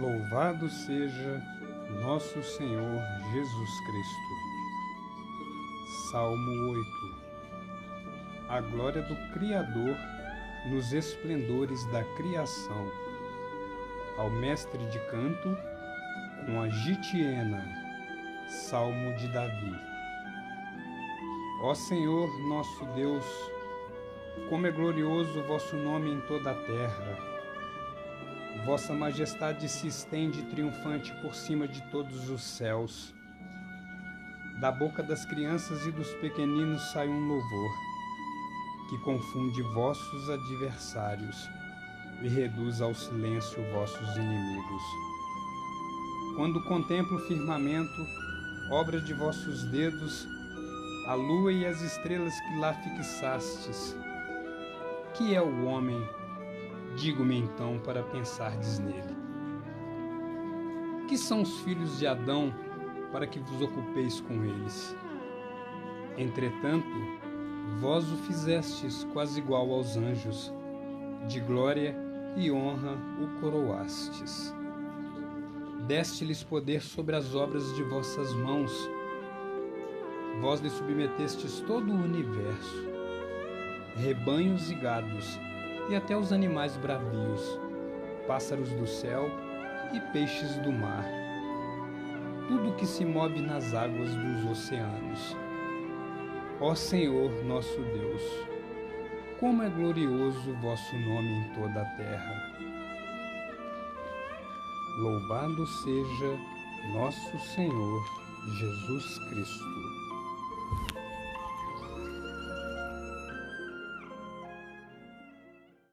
Louvado seja nosso Senhor Jesus Cristo. Salmo 8 A glória do Criador nos esplendores da criação. Ao mestre de canto, com a gitiena, Salmo de Davi. Ó Senhor nosso Deus, como é glorioso o vosso nome em toda a terra Vossa Majestade se estende triunfante por cima de todos os céus. Da boca das crianças e dos pequeninos sai um louvor, que confunde vossos adversários e reduz ao silêncio vossos inimigos. Quando contemplo o firmamento, obra de vossos dedos, a lua e as estrelas que lá fixastes, que é o homem Digo-me então para pensardes nele. Que são os filhos de Adão para que vos ocupeis com eles? Entretanto, vós o fizestes quase igual aos anjos, de glória e honra o coroastes. Deste-lhes poder sobre as obras de vossas mãos. Vós lhe submetestes todo o universo, rebanhos e gados, e até os animais bravios, pássaros do céu e peixes do mar, tudo que se move nas águas dos oceanos. Ó Senhor nosso Deus, como é glorioso vosso nome em toda a terra. Louvado seja nosso Senhor Jesus Cristo.